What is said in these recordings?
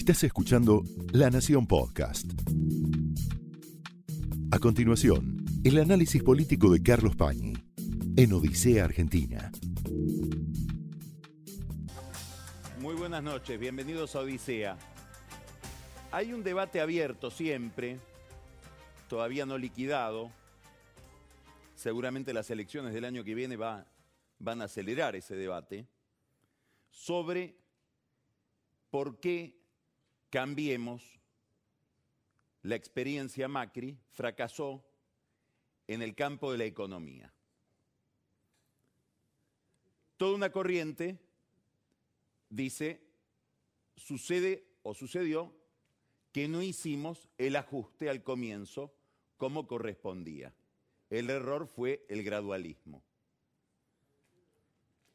Estás escuchando La Nación Podcast. A continuación, el análisis político de Carlos Pañi en Odisea Argentina. Muy buenas noches, bienvenidos a Odisea. Hay un debate abierto siempre, todavía no liquidado. Seguramente las elecciones del año que viene va, van a acelerar ese debate sobre por qué cambiemos la experiencia Macri fracasó en el campo de la economía. Toda una corriente dice, sucede o sucedió que no hicimos el ajuste al comienzo como correspondía. El error fue el gradualismo.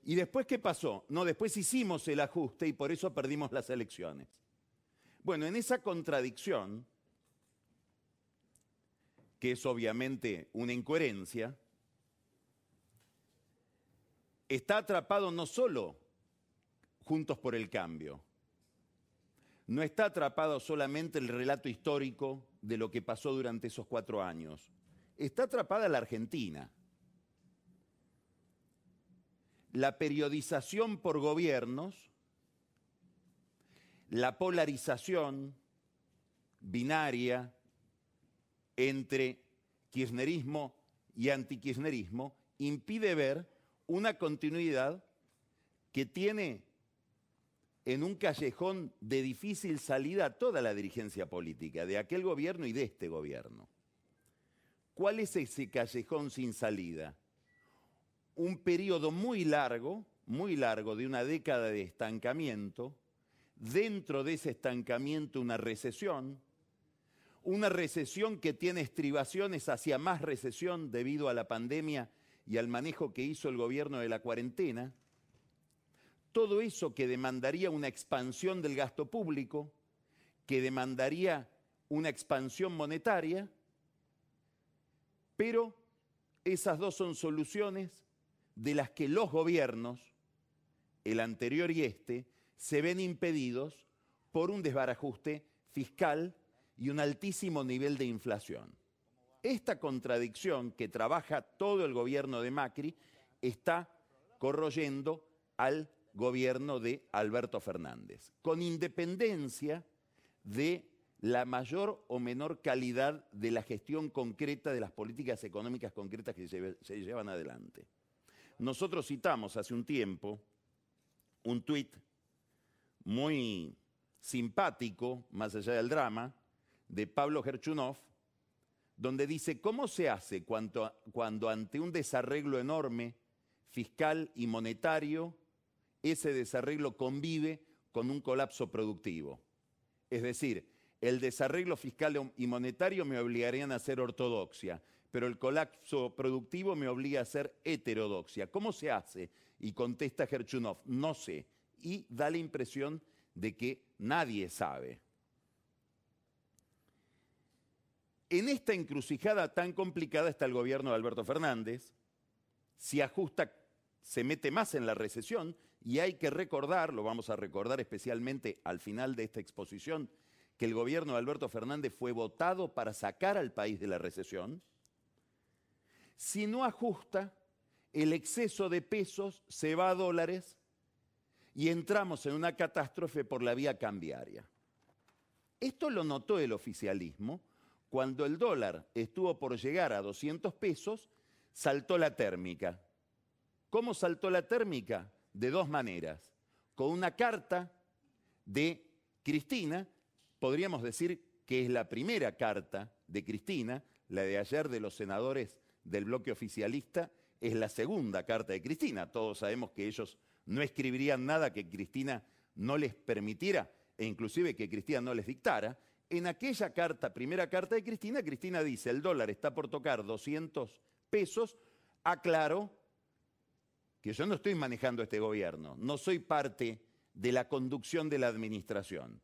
¿Y después qué pasó? No, después hicimos el ajuste y por eso perdimos las elecciones. Bueno, en esa contradicción, que es obviamente una incoherencia, está atrapado no solo Juntos por el Cambio, no está atrapado solamente el relato histórico de lo que pasó durante esos cuatro años, está atrapada la Argentina. La periodización por gobiernos, la polarización binaria entre kirchnerismo y antikirchnerismo impide ver una continuidad que tiene en un callejón de difícil salida toda la dirigencia política, de aquel gobierno y de este gobierno. ¿Cuál es ese callejón sin salida? un periodo muy largo, muy largo, de una década de estancamiento, dentro de ese estancamiento una recesión, una recesión que tiene estribaciones hacia más recesión debido a la pandemia y al manejo que hizo el gobierno de la cuarentena, todo eso que demandaría una expansión del gasto público, que demandaría una expansión monetaria, pero esas dos son soluciones de las que los gobiernos, el anterior y este, se ven impedidos por un desbarajuste fiscal y un altísimo nivel de inflación. Esta contradicción que trabaja todo el gobierno de Macri está corroyendo al gobierno de Alberto Fernández, con independencia de la mayor o menor calidad de la gestión concreta de las políticas económicas concretas que se, llevan adelante. Nosotros citamos hace un tiempo un tuit muy simpático, más allá del drama, de Pablo Gerchunov, donde dice, ¿cómo se hace cuando, cuando ante un desarreglo enorme fiscal y monetario, ese desarreglo convive con un colapso productivo? Es decir, el desarreglo fiscal y monetario me obligarían a hacer ortodoxia, pero el colapso productivo me obliga a ser heterodoxia. ¿Cómo se hace? Y contesta Gerchunov, no sé. Y da la impresión de que nadie sabe. En esta encrucijada tan complicada está el gobierno de Alberto Fernández. Si ajusta, se mete más en la recesión y hay que recordar, lo vamos a recordar especialmente al final de esta exposición, que el gobierno de Alberto Fernández fue votado para sacar al país de la recesión si no ajusta, el exceso de pesos se va a dólares y entramos en una catástrofe por la vía cambiaria. Esto lo notó el oficialismo cuando el dólar estuvo por llegar a 200 pesos, saltó la térmica. ¿Cómo saltó la térmica? De dos maneras. Con una carta de Cristina, podríamos decir que es la primera carta de Cristina, la de ayer de los senadores del bloque oficialista es la segunda carta de Cristina. Todos sabemos que ellos no escribirían nada que Cristina no les permitiera e inclusive que Cristina no les dictara. En aquella carta, primera carta de Cristina, Cristina dice, el dólar está por tocar 200 pesos, aclaro que yo no estoy manejando este gobierno, no soy parte de la conducción de la administración.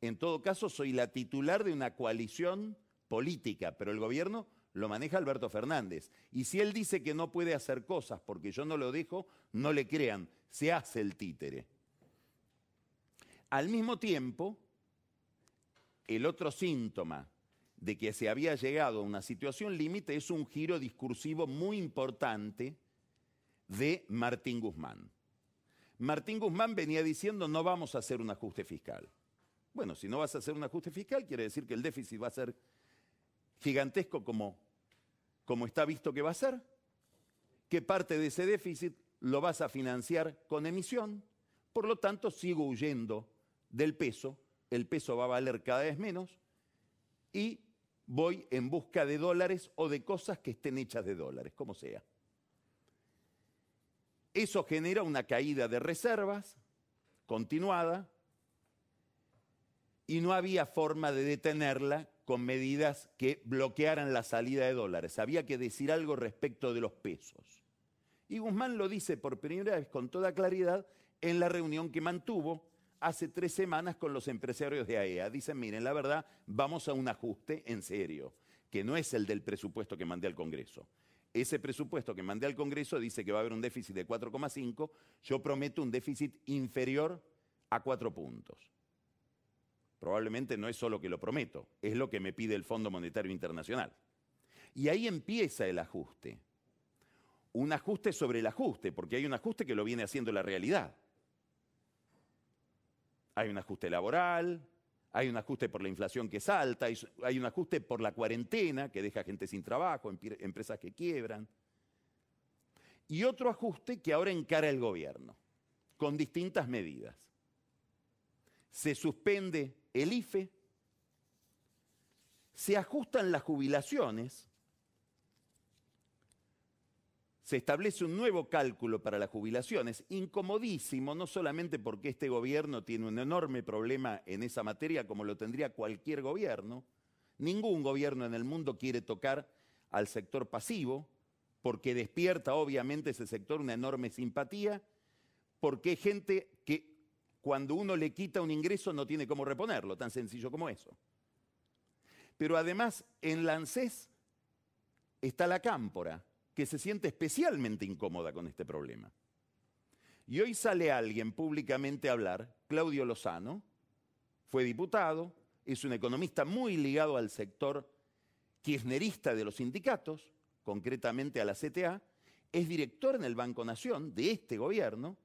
En todo caso, soy la titular de una coalición política, pero el gobierno lo maneja Alberto Fernández. Y si él dice que no puede hacer cosas porque yo no lo dejo, no le crean, se hace el títere. Al mismo tiempo, el otro síntoma de que se había llegado a una situación límite es un giro discursivo muy importante de Martín Guzmán. Martín Guzmán venía diciendo no vamos a hacer un ajuste fiscal. Bueno, si no vas a hacer un ajuste fiscal, quiere decir que el déficit va a ser gigantesco como, como está visto que va a ser. ¿Qué parte de ese déficit lo vas a financiar con emisión? Por lo tanto, sigo huyendo del peso, el peso va a valer cada vez menos y voy en busca de dólares o de cosas que estén hechas de dólares, como sea. Eso genera una caída de reservas continuada y no había forma de detenerla con medidas que bloquearan la salida de dólares. Había que decir algo respecto de los pesos. Y Guzmán lo dice por primera vez con toda claridad en la reunión que mantuvo hace tres semanas con los empresarios de AEA. E Dicen, miren, la verdad, vamos a un ajuste en serio, que no es el del presupuesto que mandé al Congreso. Ese presupuesto que mandé al Congreso dice que va a haber un déficit de 4,5, yo prometo un déficit inferior a 4 puntos. Probablemente no es solo que lo prometo, es lo que me pide el Fondo Monetario Internacional. Y ahí empieza el ajuste. Un ajuste sobre el ajuste, porque hay un ajuste que lo viene haciendo la realidad. Hay un ajuste laboral, hay un ajuste por la inflación que salta, hay un ajuste por la cuarentena que deja gente sin trabajo, empresas que quiebran. Y otro ajuste que ahora encara el gobierno, con distintas medidas. Se suspende el IFE, se ajustan las jubilaciones, se establece un nuevo cálculo para las jubilaciones, incomodísimo, no solamente porque este gobierno tiene un enorme problema en esa materia como lo tendría cualquier gobierno, ningún gobierno en el mundo quiere tocar al sector pasivo, porque despierta obviamente ese sector una enorme simpatía, porque hay gente que cuando uno le quita un ingreso no tiene cómo reponerlo, tan sencillo como eso. Pero además en la está la cámpora, que se siente especialmente incómoda con este problema. Y hoy sale alguien públicamente a hablar, Claudio Lozano, fue diputado, es un economista muy ligado al sector kirchnerista de los sindicatos, concretamente a la CTA, es director en el Banco Nación de este gobierno,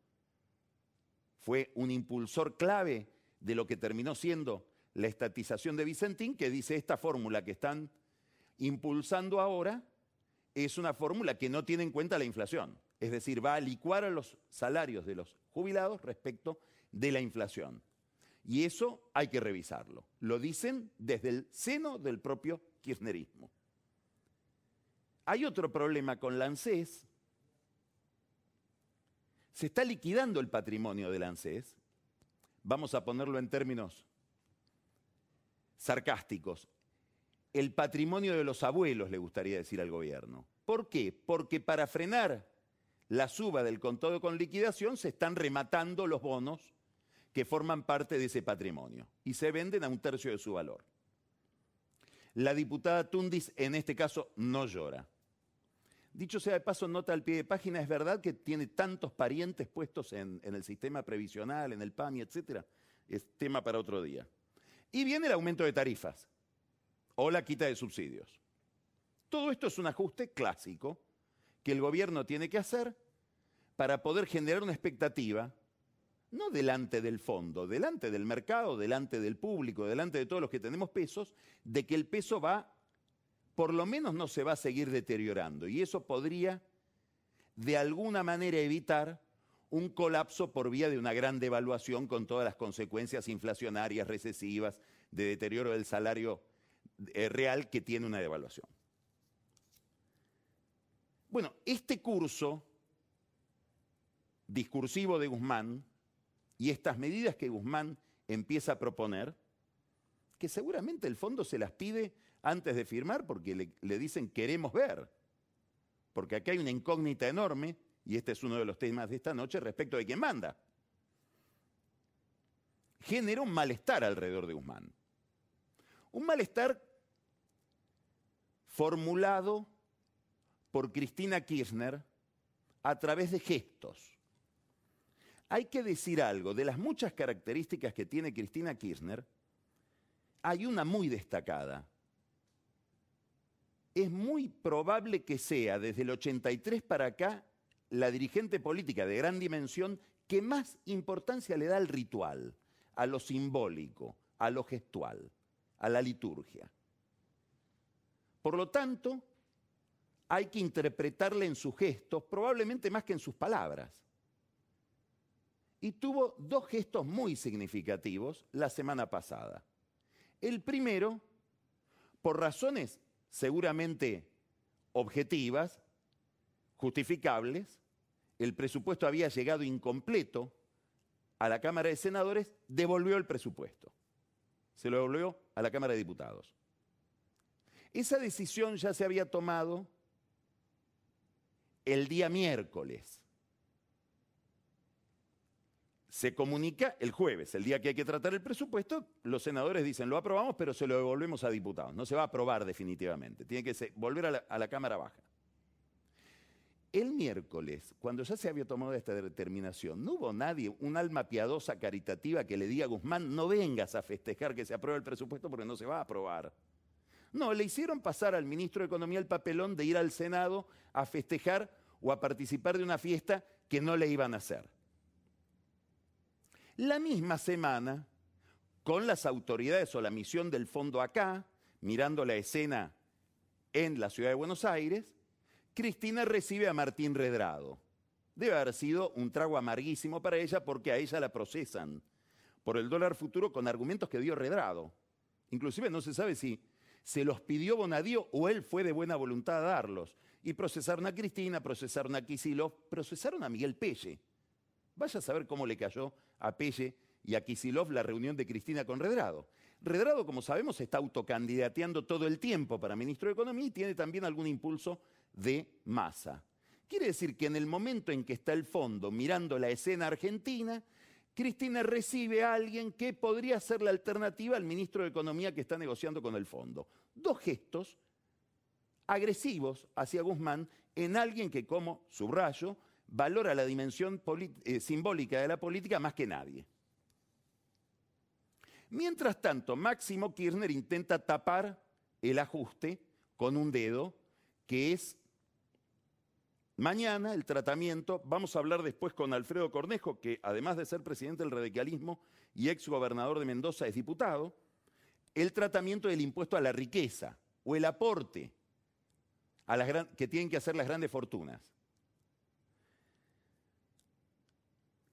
fue un impulsor clave de lo que terminó siendo la estatización de Vicentín, que dice esta fórmula que están impulsando ahora es una fórmula que no tiene en cuenta la inflación. Es decir, va a licuar a los salarios de los jubilados respecto de la inflación. Y eso hay que revisarlo. Lo dicen desde el seno del propio kirchnerismo. Hay otro problema con la. Se está liquidando el patrimonio de la ANSES. Vamos a ponerlo en términos sarcásticos el patrimonio de los abuelos, le gustaría decir al gobierno. ¿Por qué? Porque para frenar la suba del contado con liquidación se están rematando los bonos que forman parte de ese patrimonio y se venden a un tercio de su valor. La diputada Tundis en este caso no llora. Dicho sea de paso, nota al pie de página, es verdad que tiene tantos parientes puestos en, el sistema previsional, en el PAMI, etc. Es tema para otro día. Y viene el aumento de tarifas o la quita de subsidios. Todo esto es un ajuste clásico que el gobierno tiene que hacer para poder generar una expectativa, no delante del fondo, delante del mercado, delante del público, delante de todos los que tenemos pesos, de que el peso va, por lo menos no se va a seguir deteriorando. Y eso podría, de alguna manera, evitar un colapso por vía de una gran devaluación con todas las consecuencias inflacionarias, recesivas, de deterioro del salario eh, real que tiene una devaluación. Bueno, este curso discursivo de Guzmán y estas medidas que Guzmán empieza a proponer, que seguramente el fondo se las pide antes de firmar porque le, dicen queremos ver, porque aquí hay una incógnita enorme, y este es uno de los temas de esta noche respecto de quién manda. Genera un malestar alrededor de Guzmán. Un malestar formulado por Cristina Kirchner a través de gestos. hay que decir algo. De las muchas características que tiene Cristina Kirchner, hay una muy destacada. Es muy probable que sea desde el 83 para acá la dirigente política de gran dimensión que más importancia le da al ritual, a lo simbólico, a lo gestual, a la liturgia. Por lo tanto, hay que interpretarle en sus gestos, probablemente más que en sus palabras. Y tuvo dos gestos muy significativos la semana pasada. El primero, por razones seguramente objetivas, justificables, el presupuesto había llegado incompleto a la Cámara de Senadores, devolvió el presupuesto. Se lo devolvió a la Cámara de Diputados. Esa decisión ya se había tomado el día miércoles. Se comunica el jueves, el día que hay que tratar el presupuesto, los senadores dicen, lo aprobamos, pero se lo devolvemos a diputados. No se va a aprobar definitivamente, tiene que volver a la, a la Cámara Baja. El miércoles, cuando ya se había tomado esta determinación, no hubo nadie, un alma piadosa, caritativa, que le diga a Guzmán, no vengas a festejar que se apruebe el presupuesto porque no se va a aprobar. No, le hicieron pasar al ministro de Economía el papelón de ir al Senado a festejar o a participar de una fiesta que no le iban a hacer. La misma semana, con las autoridades o la misión del fondo acá, mirando la escena en la ciudad de Buenos Aires, Cristina recibe a Martín Redrado. Debe haber sido un trago amarguísimo para ella porque a ella la procesan por el dólar futuro con argumentos que dio Redrado. Inclusive no se sabe si se los pidió Bonadío o él fue de buena voluntad a darlos. Y procesaron a Cristina, procesaron a Kisilov, procesaron a Miguel Pelle. Vaya a saber cómo le cayó a Pelle y a Kisilov la reunión de Cristina con Redrado. Redrado, como sabemos, está autocandidateando todo el tiempo para ministro de Economía y tiene también algún impulso de masa. Quiere decir que en el momento en que está el fondo mirando la escena argentina, Cristina recibe a alguien que podría ser la alternativa al ministro de Economía que está negociando con el fondo. Dos gestos agresivos hacia Guzmán en alguien que, como subrayo, valora la dimensión eh, simbólica de la política más que nadie. Mientras tanto, Máximo Kirchner intenta tapar el ajuste con un dedo, que es Mañana el tratamiento, vamos a hablar después con Alfredo Cornejo, que además de ser presidente del radicalismo y ex gobernador de Mendoza es diputado, el tratamiento del impuesto a la riqueza o el aporte que tienen que hacer las grandes fortunas.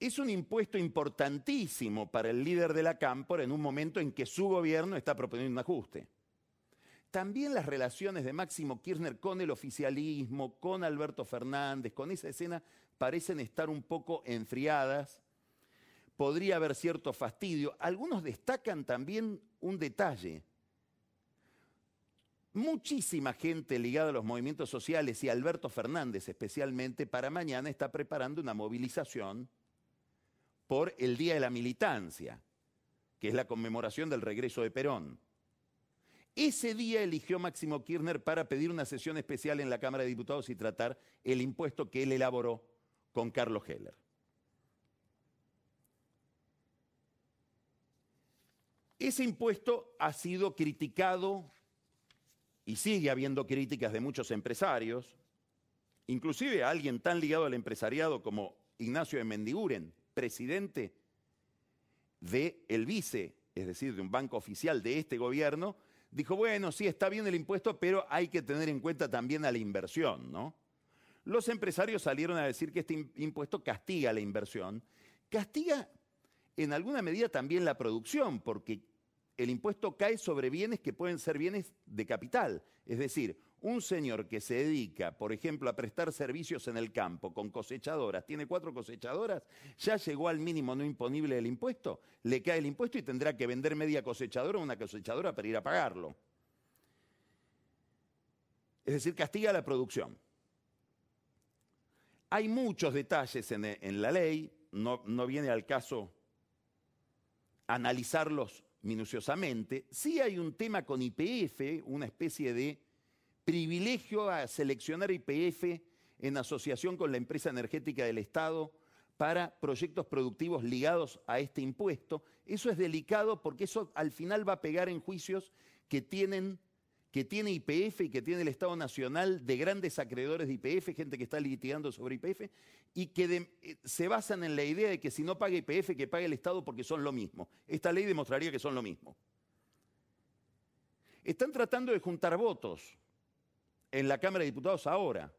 Es un impuesto importantísimo para el líder de la Cámpora en un momento en que su gobierno está proponiendo un ajuste. También las relaciones de Máximo Kirchner con el oficialismo, con Alberto Fernández, con esa escena, parecen estar un poco enfriadas. Podría haber cierto fastidio. Algunos destacan también un detalle. Muchísima gente ligada a los movimientos sociales y Alberto Fernández especialmente para mañana está preparando una movilización por el Día de la Militancia, que es la conmemoración del regreso de Perón. Ese día eligió Máximo Kirchner para pedir una sesión especial en la Cámara de Diputados y tratar el impuesto que él elaboró con Carlos Heller. Ese impuesto ha sido criticado y sigue habiendo críticas de muchos empresarios, inclusive a alguien tan ligado al empresariado como Ignacio de Mendiguren, presidente de el vice, es decir, de un banco oficial de este gobierno, dijo, bueno, sí, está bien el impuesto, pero hay que tener en cuenta también a la inversión, ¿no? Los empresarios salieron a decir que este impuesto castiga la inversión, castiga en alguna medida también la producción, porque el impuesto cae sobre bienes que pueden ser bienes de capital, es decir, un señor que se dedica, por ejemplo, a prestar servicios en el campo con cosechadoras, tiene cuatro cosechadoras, ya llegó al mínimo no imponible del impuesto, le cae el impuesto y tendrá que vender media cosechadora a una cosechadora para ir a pagarlo. Es decir, castiga la producción. Hay muchos detalles en, la ley, no, no viene al caso analizarlos minuciosamente. Sí hay un tema con IPF, una especie de privilegio a seleccionar IPF en asociación con la empresa energética del Estado para proyectos productivos ligados a este impuesto. Eso es delicado porque eso al final va a pegar en juicios que tienen que tiene IPF y que tiene el Estado Nacional de grandes acreedores de IPF, gente que está litigando sobre IPF, y que eh, se basan en la idea de que si no paga IPF, que pague el Estado porque son lo mismo. Esta ley demostraría que son lo mismo. Están tratando de juntar votos en la Cámara de Diputados ahora.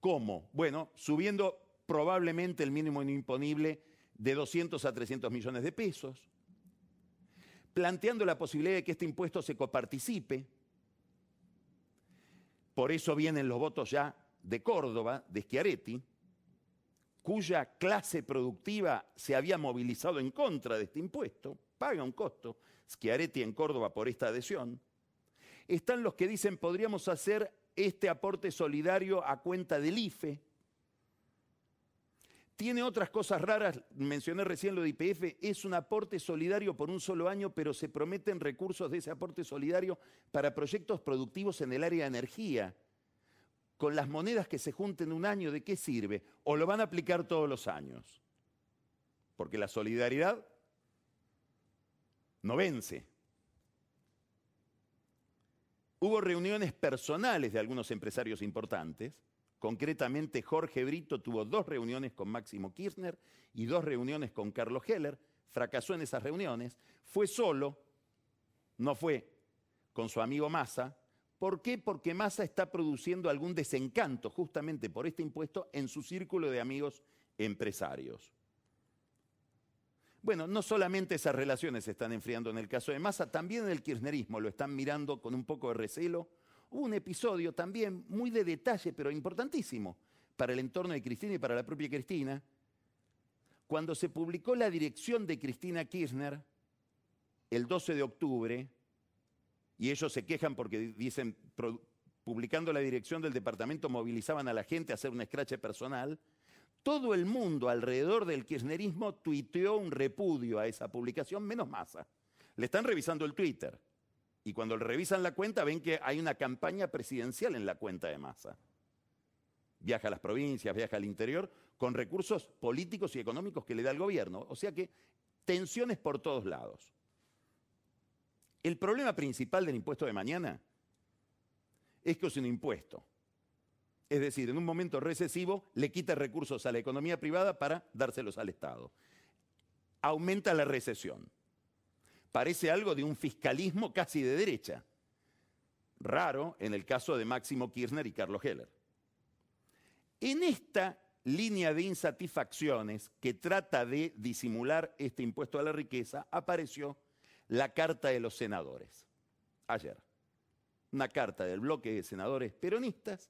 ¿Cómo? Bueno, subiendo probablemente el mínimo imponible de 200 a 300 millones de pesos, planteando la posibilidad de que este impuesto se coparticipe. Por eso vienen los votos ya de Córdoba, de Schiaretti, cuya clase productiva se había movilizado en contra de este impuesto, paga un costo, Schiaretti en Córdoba por esta adhesión. Están los que dicen podríamos hacer este aporte solidario a cuenta del IFE, tiene otras cosas raras, mencioné recién lo de IPF, es un aporte solidario por un solo año, pero se prometen recursos de ese aporte solidario para proyectos productivos en el área de energía. Con las monedas que se junten un año, ¿de qué sirve? ¿O lo van a aplicar todos los años? Porque la solidaridad no vence. Hubo reuniones personales de algunos empresarios importantes Concretamente, Jorge Brito tuvo dos reuniones con Máximo Kirchner y dos reuniones con Carlos Heller. Fracasó en esas reuniones. Fue solo, no fue con su amigo Massa. ¿Por qué? Porque Massa está produciendo algún desencanto justamente por este impuesto en su círculo de amigos empresarios. Bueno, no solamente esas relaciones se están enfriando en el caso de Massa, también el kirchnerismo lo están mirando con un poco de recelo. Hubo un episodio también muy de detalle, pero importantísimo para el entorno de Cristina y para la propia Cristina, cuando se publicó la dirección de Cristina Kirchner el 12 de octubre, y ellos se quejan porque dicen, publicando la dirección del departamento, movilizaban a la gente a hacer un escrache personal, todo el mundo alrededor del kirchnerismo tuiteó un repudio a esa publicación, menos masa. Le están revisando el Twitter. Y cuando revisan la cuenta ven que hay una campaña presidencial en la cuenta de masa. Viaja a las provincias, viaja al interior, con recursos políticos y económicos que le da el gobierno. O sea que tensiones por todos lados. El problema principal del impuesto de mañana es que es un impuesto. Es decir, en un momento recesivo le quita recursos a la economía privada para dárselos al Estado. Aumenta la recesión. Parece algo de un fiscalismo casi de derecha. Raro en el caso de Máximo Kirchner y Carlos Heller. En esta línea de insatisfacciones que trata de disimular este impuesto a la riqueza, apareció la carta de los senadores. Ayer. Una carta del bloque de senadores peronistas,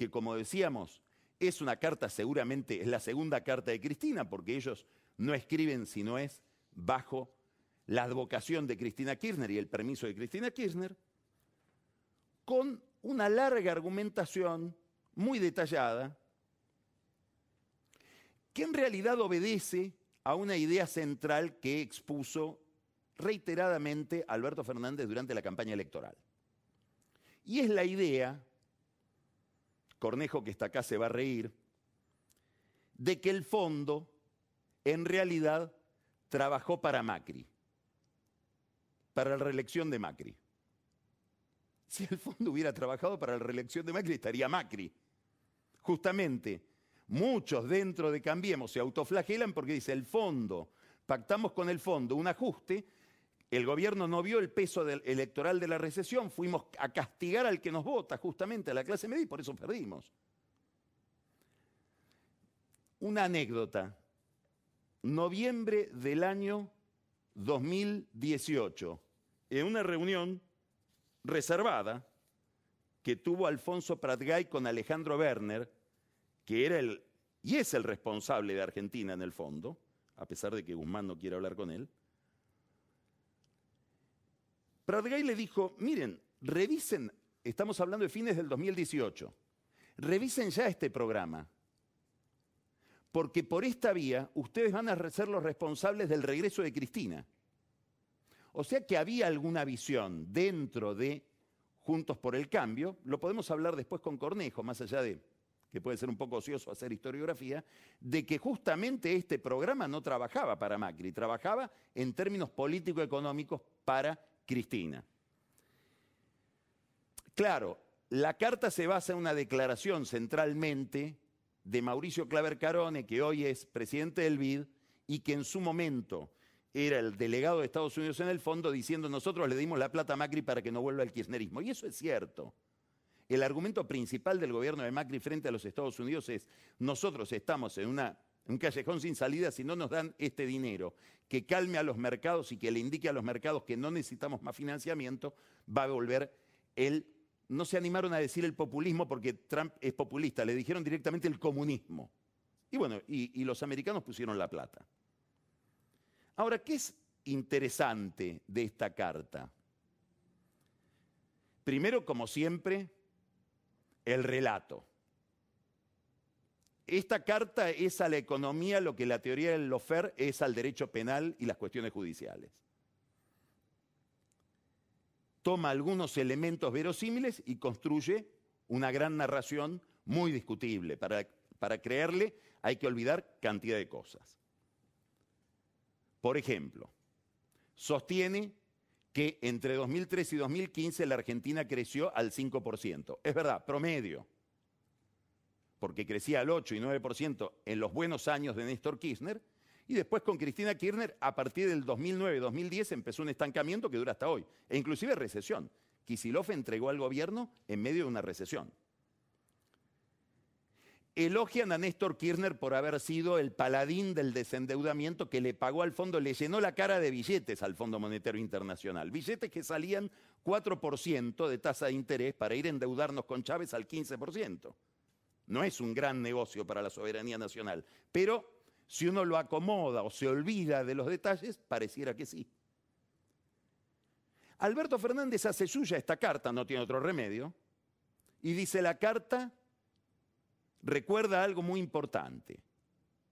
que como decíamos, es una carta seguramente, es la segunda carta de Cristina, porque ellos no escriben si no es bajo la advocación de Cristina Kirchner y el permiso de Cristina Kirchner, con una larga argumentación muy detallada, que en realidad obedece a una idea central que expuso reiteradamente Alberto Fernández durante la campaña electoral. Y es la idea, Cornejo que está acá se va a reír, de que el fondo en realidad trabajó para Macri para la reelección de Macri. Si el fondo hubiera trabajado para la reelección de Macri, estaría Macri. Justamente, muchos dentro de Cambiemos se autoflagelan porque dice el fondo, pactamos con el fondo un ajuste, el gobierno no vio el peso electoral de la recesión, fuimos a castigar al que nos vota, justamente a la clase media, y por eso perdimos. Una anécdota. Noviembre del año 2018, en una reunión reservada que tuvo Alfonso Pratgay con Alejandro Werner, que era el y es el responsable de Argentina en el fondo, a pesar de que Guzmán no quiere hablar con él. Pratgay le dijo, miren, revisen, estamos hablando de fines del 2018, revisen ya este programa porque por esta vía ustedes van a ser los responsables del regreso de Cristina. O sea que había alguna visión dentro de Juntos por el Cambio, lo podemos hablar después con Cornejo, más allá de que puede ser un poco ocioso hacer historiografía, de que justamente este programa no trabajaba para Macri, trabajaba en términos político-económicos para Cristina. Claro, la carta se basa en una declaración centralmente de Mauricio Claver Carone, que hoy es presidente del BID y que en su momento era el delegado de Estados Unidos en el fondo diciendo nosotros le dimos la plata a Macri para que no vuelva al kirchnerismo. Y eso es cierto. El argumento principal del gobierno de Macri frente a los Estados Unidos es nosotros estamos en una, un callejón sin salida si no nos dan este dinero que calme a los mercados y que le indique a los mercados que no necesitamos más financiamiento, va a volver el no se animaron a decir el populismo porque Trump es populista, le dijeron directamente el comunismo. Y bueno, y, los americanos pusieron la plata. Ahora, ¿qué es interesante de esta carta? Primero, como siempre, el relato. Esta carta es a la economía lo que la teoría del Lofer es al derecho penal y las cuestiones judiciales toma algunos elementos verosímiles y construye una gran narración muy discutible. Para, para creerle hay que olvidar cantidad de cosas. Por ejemplo, sostiene que entre 2003 y 2015 la Argentina creció al 5%. Es verdad, promedio, porque crecía al 8 y 9% en los buenos años de Néstor Kirchner, y después con Cristina Kirchner, a partir del 2009-2010 empezó un estancamiento que dura hasta hoy, e inclusive recesión. Kisilov entregó al gobierno en medio de una recesión. Elogian a Néstor Kirchner por haber sido el paladín del desendeudamiento que le pagó al fondo, le llenó la cara de billetes al Fondo Monetario Internacional. Billetes que salían 4% de tasa de interés para ir a endeudarnos con Chávez al 15%. No es un gran negocio para la soberanía nacional, pero si uno lo acomoda o se olvida de los detalles, pareciera que sí. Alberto Fernández hace suya esta carta, no tiene otro remedio, y dice la carta recuerda algo muy importante,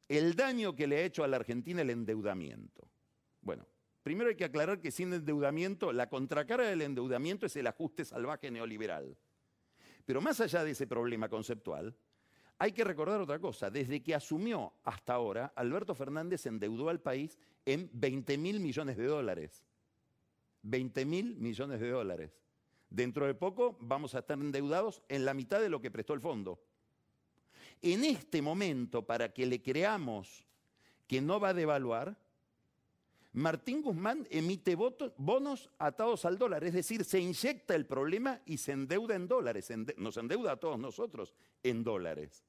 el daño que le ha hecho a la Argentina el endeudamiento. Bueno, primero hay que aclarar que sin endeudamiento, la contracara del endeudamiento es el ajuste salvaje neoliberal. Pero más allá de ese problema conceptual, hay que recordar otra cosa, desde que asumió hasta ahora, Alberto Fernández endeudó al país en 20 mil millones de dólares. 20 mil millones de dólares. Dentro de poco vamos a estar endeudados en la mitad de lo que prestó el fondo. En este momento, para que le creamos que no va a devaluar, Martín Guzmán emite bonos atados al dólar, es decir, se inyecta el problema y se endeuda en dólares, nos endeuda a todos nosotros en dólares,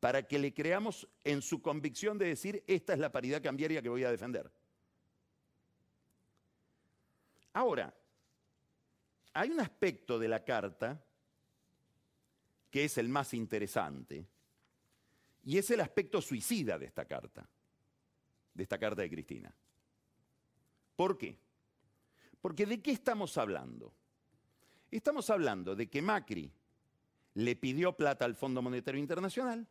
para que le creamos en su convicción de decir, esta es la paridad cambiaria que voy a defender. Ahora, hay un aspecto de la carta que es el más interesante, y es el aspecto suicida de esta carta, de esta carta de Cristina. ¿Por qué? Porque ¿de qué estamos hablando? Estamos hablando de que Macri le pidió plata al Fondo Monetario Internacional,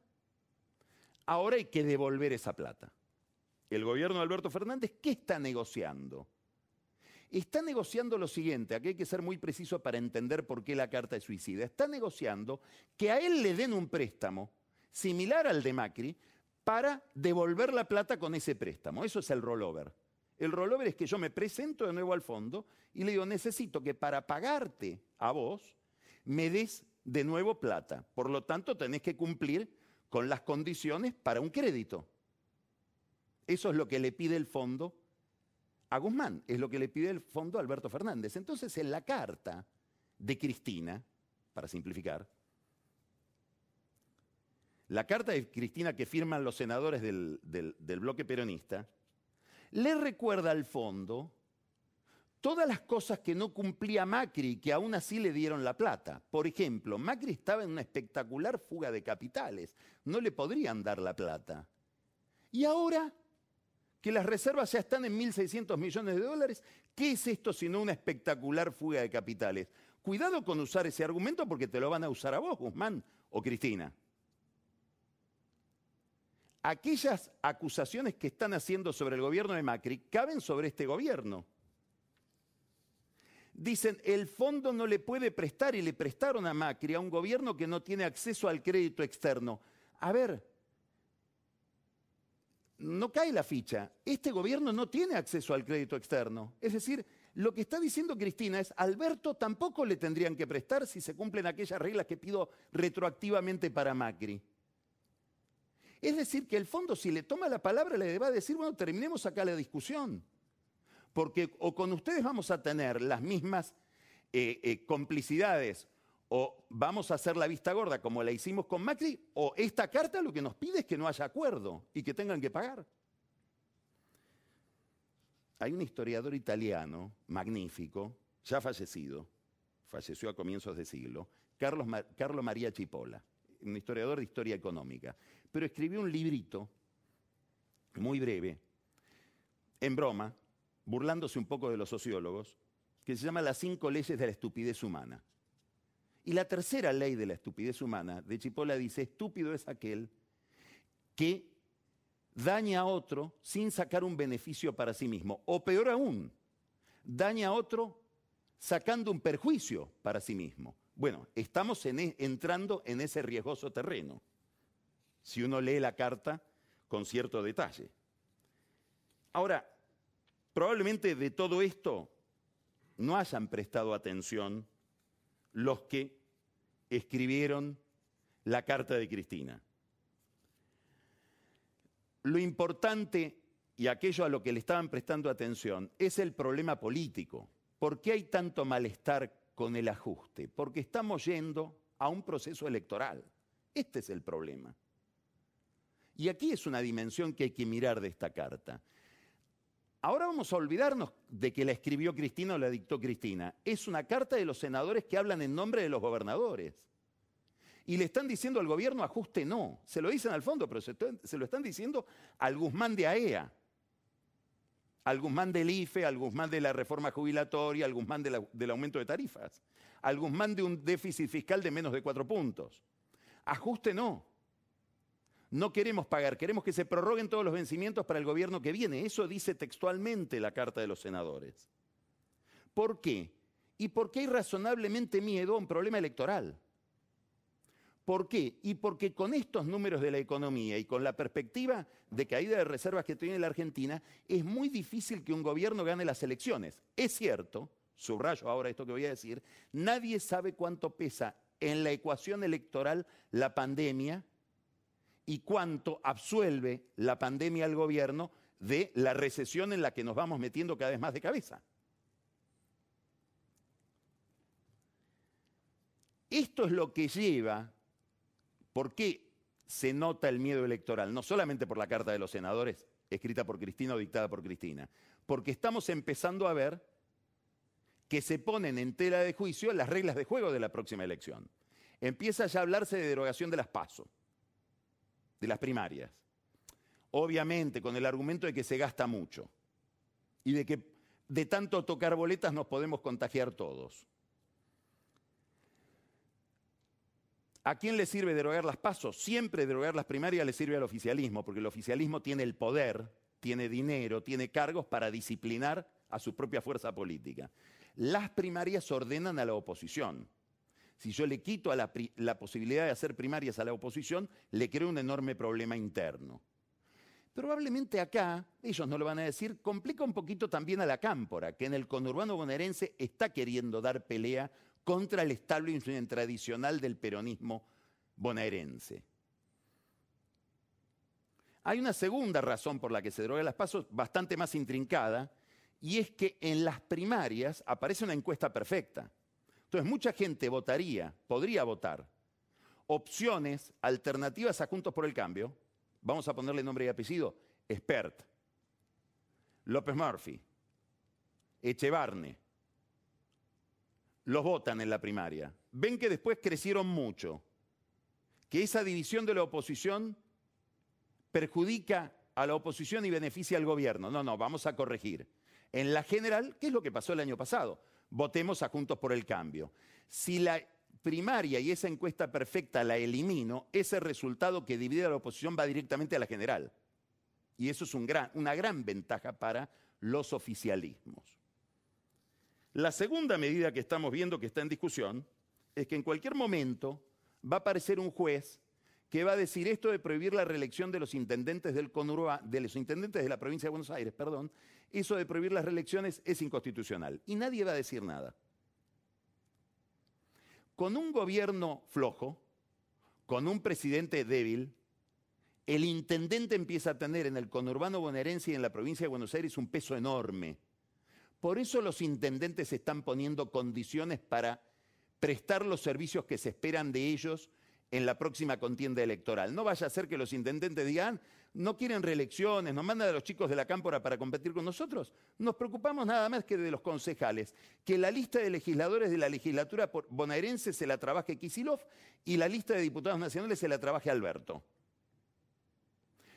ahora hay que devolver esa plata. El gobierno de Alberto Fernández, ¿qué está negociando? Está negociando lo siguiente, aquí hay que ser muy preciso para entender por qué la carta es suicida. Está negociando que a él le den un préstamo similar al de Macri para devolver la plata con ese préstamo. Eso es el rollover. El rollover es que yo me presento de nuevo al fondo y le digo, necesito que para pagarte a vos me des de nuevo plata. Por lo tanto, tenés que cumplir con las condiciones para un crédito. Eso es lo que le pide el fondo a Guzmán, es lo que le pide el fondo a Alberto Fernández. Entonces, en la carta de Cristina, para simplificar, la carta de Cristina que firman los senadores del, del bloque peronista, le recuerda al fondo todas las cosas que no cumplía Macri que aún así le dieron la plata. Por ejemplo, Macri estaba en una espectacular fuga de capitales, no le podrían dar la plata. Y ahora que las reservas ya están en 1.600 millones de dólares, ¿qué es esto sino una espectacular fuga de capitales? Cuidado con usar ese argumento porque te lo van a usar a vos, Guzmán o Cristina aquellas acusaciones que están haciendo sobre el gobierno de Macri caben sobre este gobierno. Dicen, el fondo no le puede prestar y le prestaron a Macri, a un gobierno que no tiene acceso al crédito externo. A ver, no cae la ficha. Este gobierno no tiene acceso al crédito externo. Es decir, lo que está diciendo Cristina es, Alberto tampoco le tendrían que prestar si se cumplen aquellas reglas que pido retroactivamente para Macri. Es decir, que el fondo si le toma la palabra le va a decir, bueno, terminemos acá la discusión porque o con ustedes vamos a tener las mismas eh, eh, complicidades o vamos a hacer la vista gorda como la hicimos con Macri, o esta carta lo que nos pide es que no haya acuerdo y que tengan que pagar. Hay un historiador italiano magnífico, ya fallecido, falleció a comienzos de siglo, Carlos, Carlo María Chipola, un historiador de historia económica, pero escribió un librito muy breve, en broma, burlándose un poco de los sociólogos, que se llama Las cinco leyes de la estupidez humana. Y la tercera ley de la estupidez humana de Chipola dice, estúpido es aquel que daña a otro sin sacar un beneficio para sí mismo. O peor aún, daña a otro sacando un perjuicio para sí mismo. Bueno, estamos e, entrando en ese riesgoso terreno, si uno lee la carta con cierto detalle. Ahora, Probablemente de todo esto no hayan prestado atención los que escribieron la carta de Cristina. Lo importante y aquello a lo que le estaban prestando atención es el problema político. ¿Por qué hay tanto malestar con el ajuste? Porque estamos yendo a un proceso electoral. Este es el problema. Y aquí es una dimensión que hay que mirar de esta carta. Ahora vamos a olvidarnos de que la escribió Cristina o la dictó Cristina. Es una carta de los senadores que hablan en nombre de los gobernadores. Y le están diciendo al gobierno ajuste no. Se lo dicen al fondo, pero se, lo están diciendo al Guzmán de AEA, al Guzmán del IFE, al Guzmán de la reforma jubilatoria, al Guzmán del aumento de tarifas, al Guzmán de un déficit fiscal de menos de cuatro puntos. Ajuste no. No queremos pagar, queremos que se prorroguen todos los vencimientos para el gobierno que viene. Eso dice textualmente la Carta de los Senadores. ¿Por qué? Y porque hay razonablemente miedo a un problema electoral. ¿Por qué? Y porque con estos números de la economía y con la perspectiva de caída de reservas que tiene la Argentina, es muy difícil que un gobierno gane las elecciones. Es cierto, subrayo ahora esto que voy a decir, nadie sabe cuánto pesa en la ecuación electoral la pandemia y cuánto absuelve la pandemia al gobierno de la recesión en la que nos vamos metiendo cada vez más de cabeza. Esto es lo que lleva, ¿por qué se nota el miedo electoral? No solamente por la carta de los senadores, escrita por Cristina o dictada por Cristina, porque estamos empezando a ver que se ponen en tela de juicio las reglas de juego de la próxima elección. Empieza ya a hablarse de derogación de las pasos de las primarias. Obviamente con el argumento de que se gasta mucho y de que de tanto tocar boletas nos podemos contagiar todos. ¿A quién le sirve derogar las pasos? Siempre derogar las primarias le sirve al oficialismo, porque el oficialismo tiene el poder, tiene dinero, tiene cargos para disciplinar a su propia fuerza política. Las primarias ordenan a la oposición. Si yo le quito a la, posibilidad de hacer primarias a la oposición, le creo un enorme problema interno. Probablemente acá, ellos no lo van a decir, complica un poquito también a la cámpora, que en el conurbano bonaerense está queriendo dar pelea contra el establishment tradicional del peronismo bonaerense. Hay una segunda razón por la que se droga las pasos, bastante más intrincada, y es que en las primarias aparece una encuesta perfecta. Entonces, mucha gente votaría, podría votar, opciones alternativas a Juntos por el Cambio, vamos a ponerle nombre y apellido, Expert, López Murphy, Echevarne, los votan en la primaria. Ven que después crecieron mucho, que esa división de la oposición perjudica a la oposición y beneficia al gobierno. No, no, vamos a corregir. En la general, ¿qué es lo que pasó el año pasado? votemos a Juntos por el Cambio. Si la primaria y esa encuesta perfecta la elimino, ese resultado que divide a la oposición va directamente a la general. Y eso es una gran ventaja para los oficialismos. La segunda medida que estamos viendo que está en discusión es que en cualquier momento va a aparecer un juez que va a decir esto de prohibir la reelección de los intendentes del conurba, de los intendentes de la provincia de Buenos Aires, perdón, eso de prohibir las reelecciones es inconstitucional y nadie va a decir nada. Con un gobierno flojo, con un presidente débil, el intendente empieza a tener en el conurbano bonaerense y en la provincia de Buenos Aires un peso enorme. Por eso los intendentes están poniendo condiciones para prestar los servicios que se esperan de ellos en la próxima contienda electoral. No vaya a ser que los intendentes digan, no quieren reelecciones, nos mandan a los chicos de la cámpora para competir con nosotros. Nos preocupamos nada más que de los concejales, que la lista de legisladores de la legislatura bonaerense se la trabaje Kisilov y la lista de diputados nacionales se la trabaje Alberto.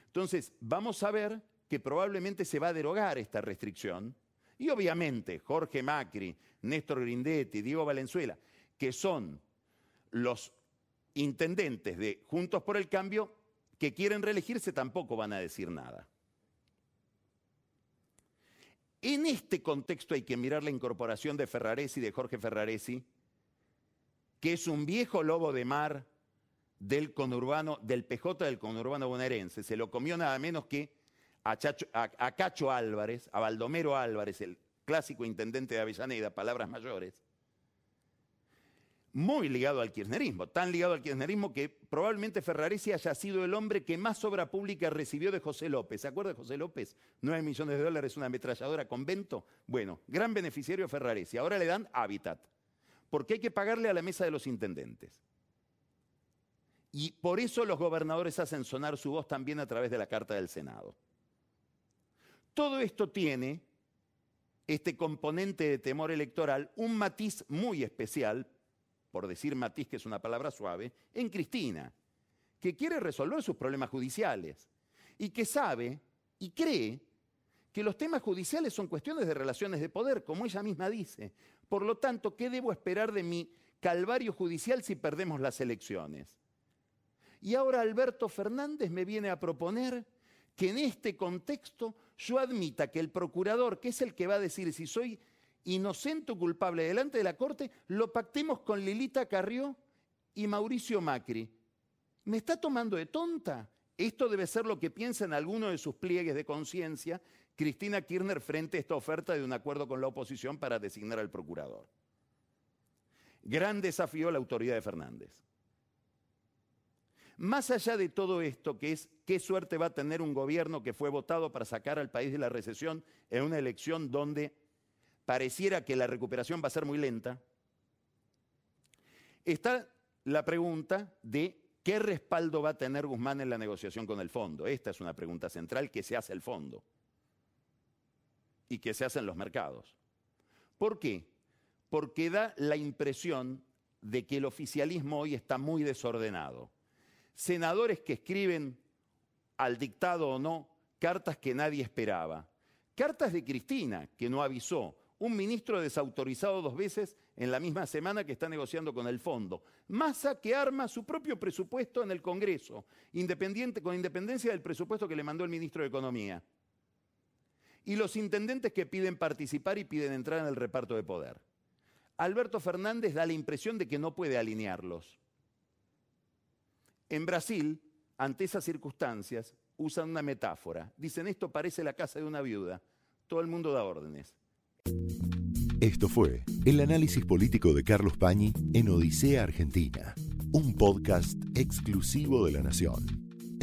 Entonces, vamos a ver que probablemente se va a derogar esta restricción y obviamente Jorge Macri, Néstor Grindetti, Diego Valenzuela, que son los intendentes de Juntos por el Cambio que quieren reelegirse, tampoco van a decir nada. En este contexto hay que mirar la incorporación de Ferraresi, de Jorge Ferraresi, que es un viejo lobo de mar del conurbano, del PJ del conurbano bonaerense. Se lo comió nada menos que a, Cacho Álvarez, a Baldomero Álvarez, el clásico intendente de Avellaneda, palabras mayores, muy ligado al kirchnerismo, tan ligado al kirchnerismo que probablemente Ferraresi haya sido el hombre que más obra pública recibió de José López. ¿Se acuerda de José López? 9 millones de dólares, una ametralladora convento. Bueno, gran beneficiario Ferraresi. Ahora le dan hábitat, porque hay que pagarle a la mesa de los intendentes. Y por eso los gobernadores hacen sonar su voz también a través de la Carta del Senado. Todo esto tiene, este componente de temor electoral, un matiz muy especial, por decir matiz que es una palabra suave, en Cristina, que quiere resolver sus problemas judiciales y que sabe y cree que los temas judiciales son cuestiones de relaciones de poder, como ella misma dice. Por lo tanto, ¿qué debo esperar de mi calvario judicial si perdemos las elecciones? Y ahora Alberto Fernández me viene a proponer que en este contexto yo admita que el procurador, que es el que va a decir si soy inocente o culpable delante de la Corte, lo pactemos con Lilita Carrió y Mauricio Macri. ¿Me está tomando de tonta? Esto debe ser lo que piensa en alguno de sus pliegues de conciencia Cristina Kirchner frente a esta oferta de un acuerdo con la oposición para designar al procurador. Gran desafío la autoridad de Fernández. Más allá de todo esto, que es qué suerte va a tener un gobierno que fue votado para sacar al país de la recesión en una elección donde pareciera que la recuperación va a ser muy lenta, está la pregunta de qué respaldo va a tener Guzmán en la negociación con el fondo. Esta es una pregunta central que se hace el fondo y que se hace en los mercados. ¿Por qué? Porque da la impresión de que el oficialismo hoy está muy desordenado senadores que escriben al dictado o no cartas que nadie esperaba. Cartas de Cristina, que no avisó. Un ministro desautorizado dos veces en la misma semana que está negociando con el fondo. Massa que arma su propio presupuesto en el Congreso, independiente, con independencia del presupuesto que le mandó el ministro de Economía. Y los intendentes que piden participar y piden entrar en el reparto de poder. Alberto Fernández da la impresión de que no puede alinearlos. En Brasil, ante esas circunstancias, usan una metáfora. Dicen, esto parece la casa de una viuda. Todo el mundo da órdenes. Esto fue el análisis político de Carlos Pañi en Odisea Argentina, un podcast exclusivo de la Nación.